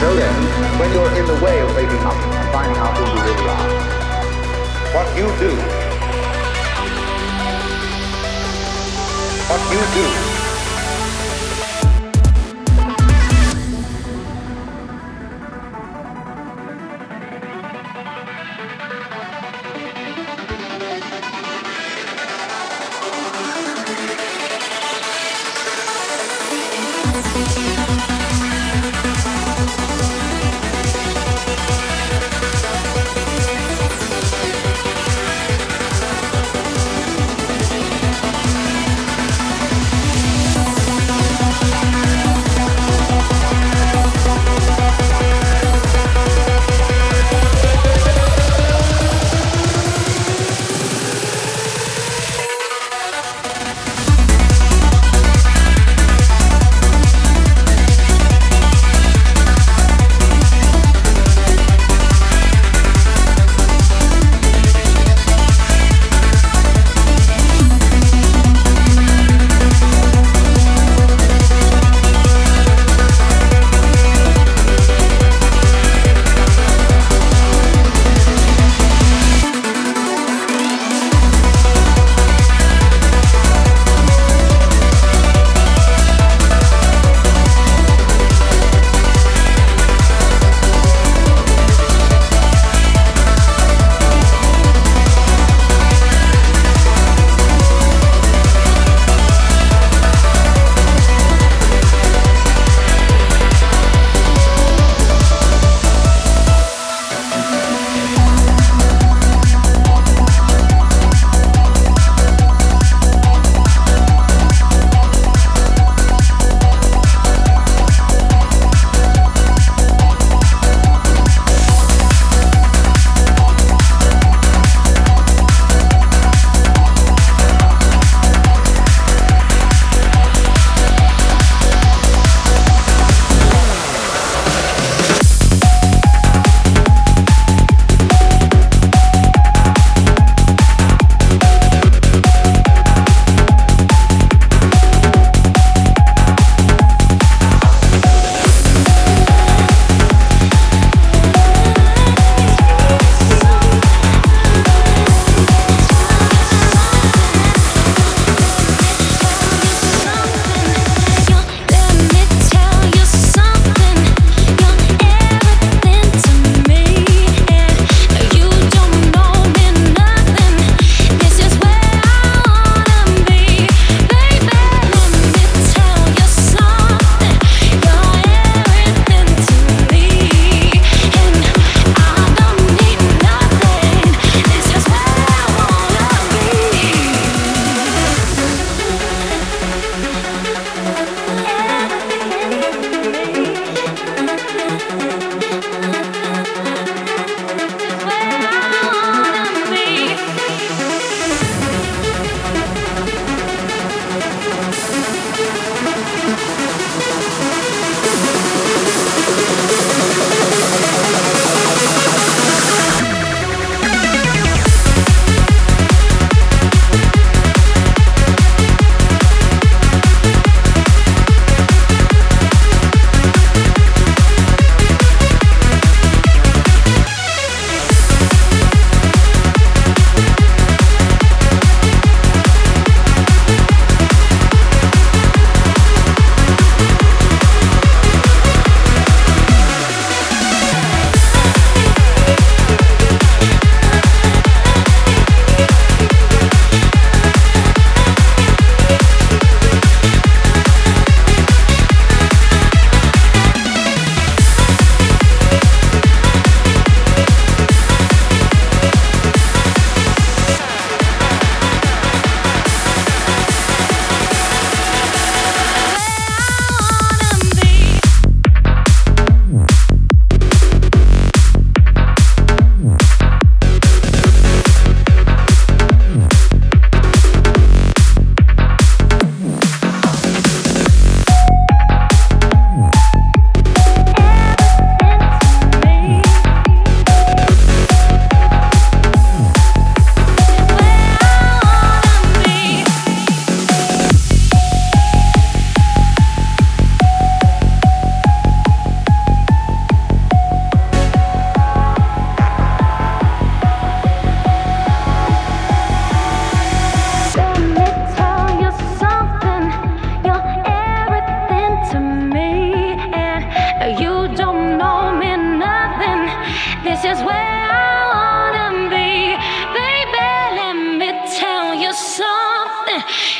So then, when you're in the way of waking up and finding out who you really are, what you do, what you do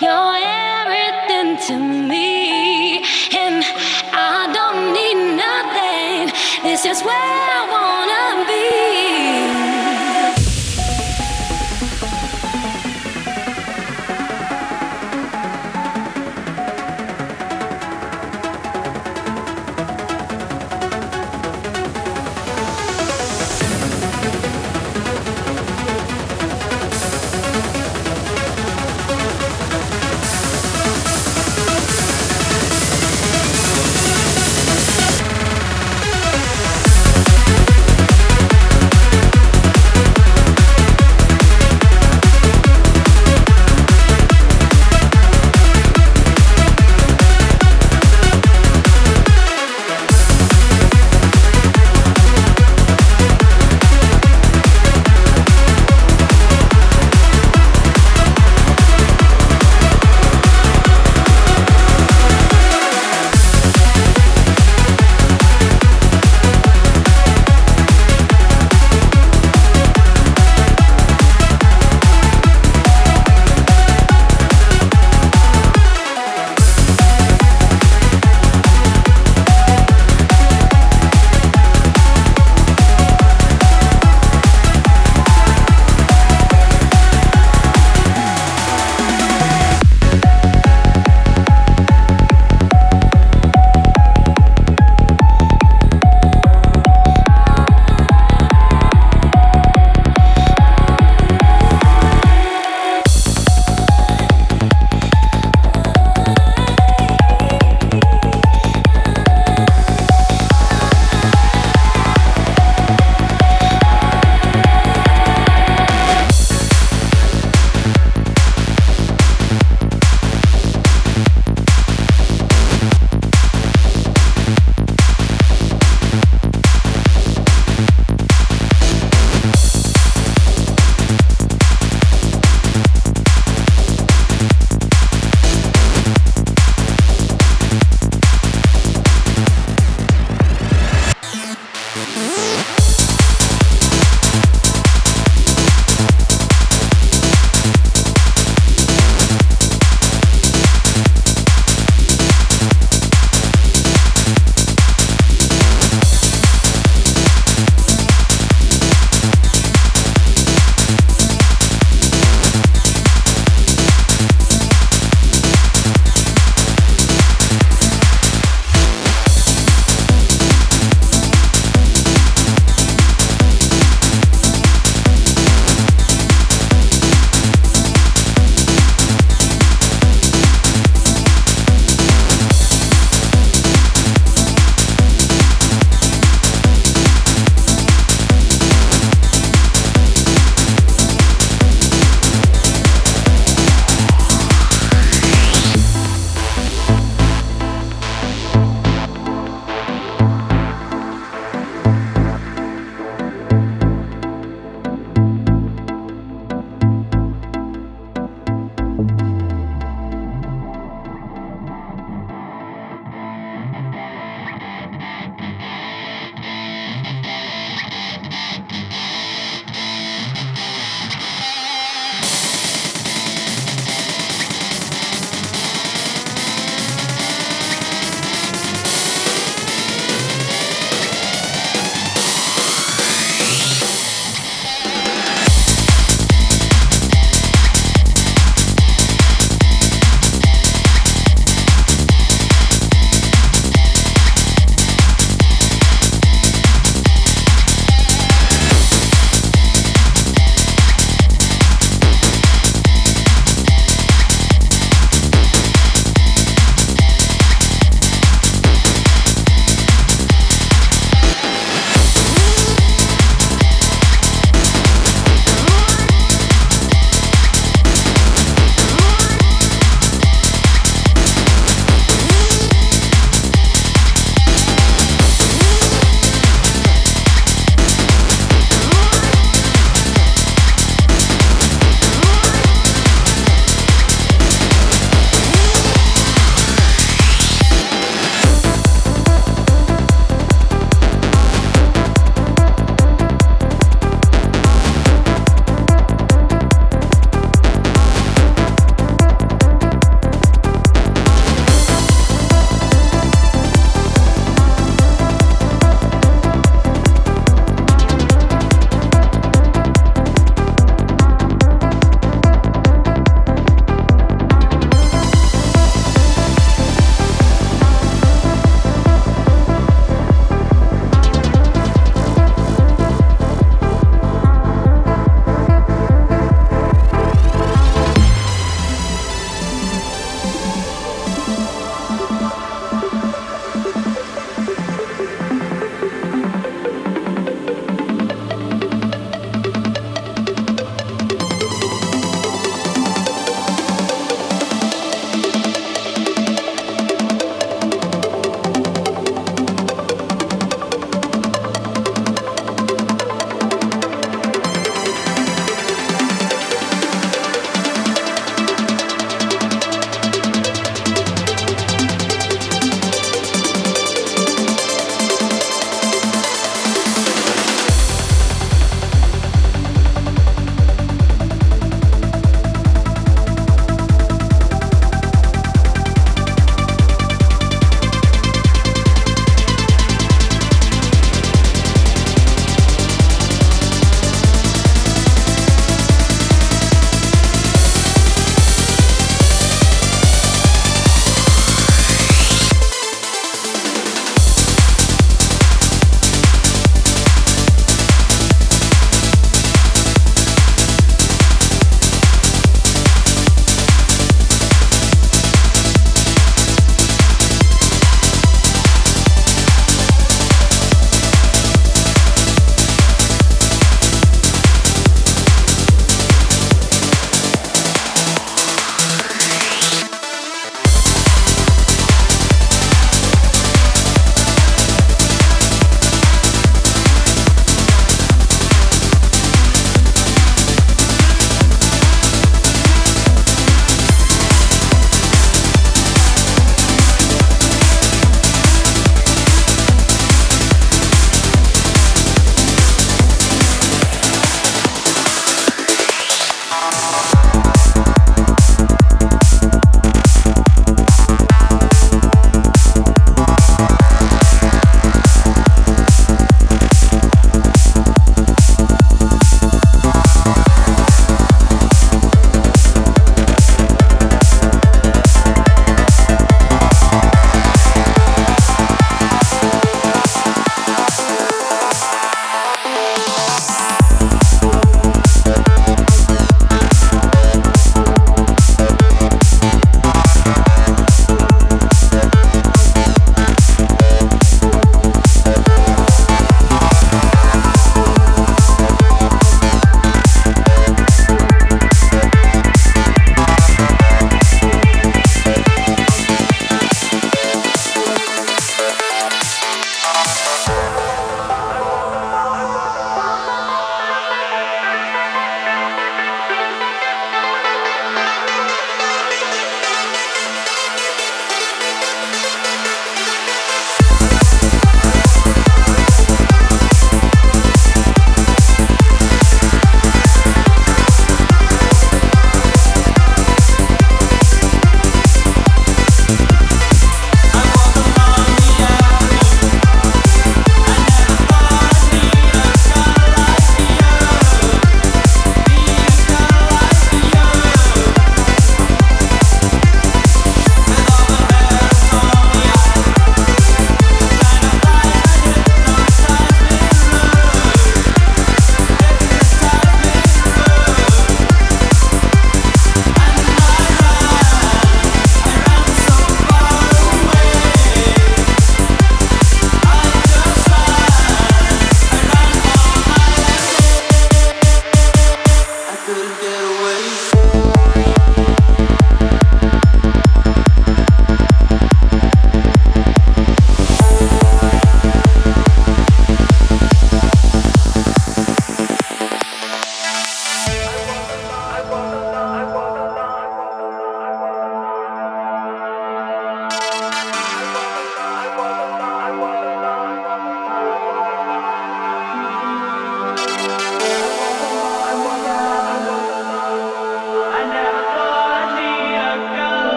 You're everything to me.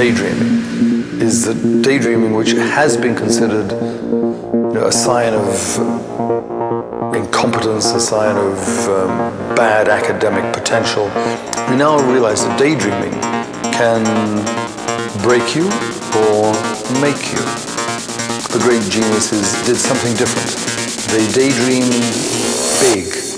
Daydreaming is that daydreaming, which has been considered you know, a sign of incompetence, a sign of um, bad academic potential, we now realize that daydreaming can break you or make you. The great geniuses did something different. They daydreamed big.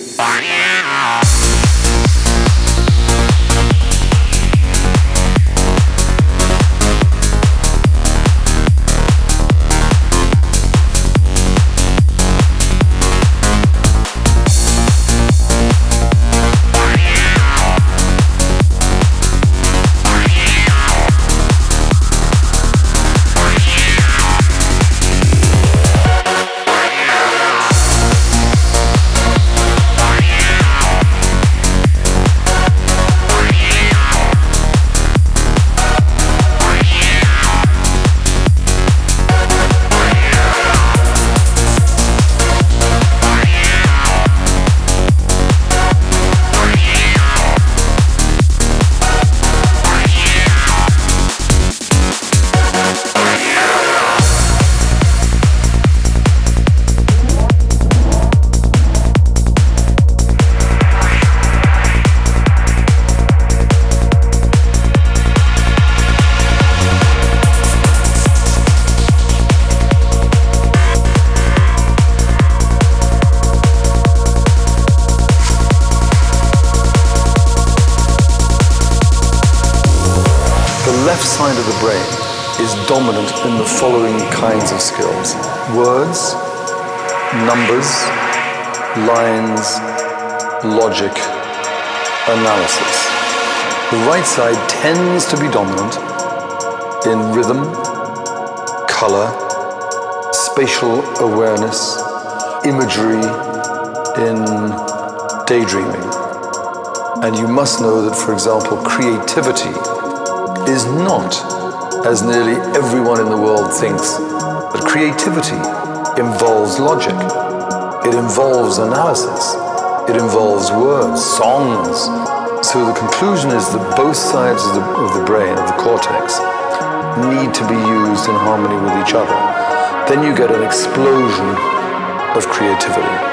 Skills words, numbers, lines, logic, analysis. The right side tends to be dominant in rhythm, color, spatial awareness, imagery, in daydreaming. And you must know that, for example, creativity is not as nearly everyone in the world thinks, that creativity involves logic, it involves analysis, it involves words, songs. So the conclusion is that both sides of the, of the brain, of the cortex, need to be used in harmony with each other. Then you get an explosion of creativity.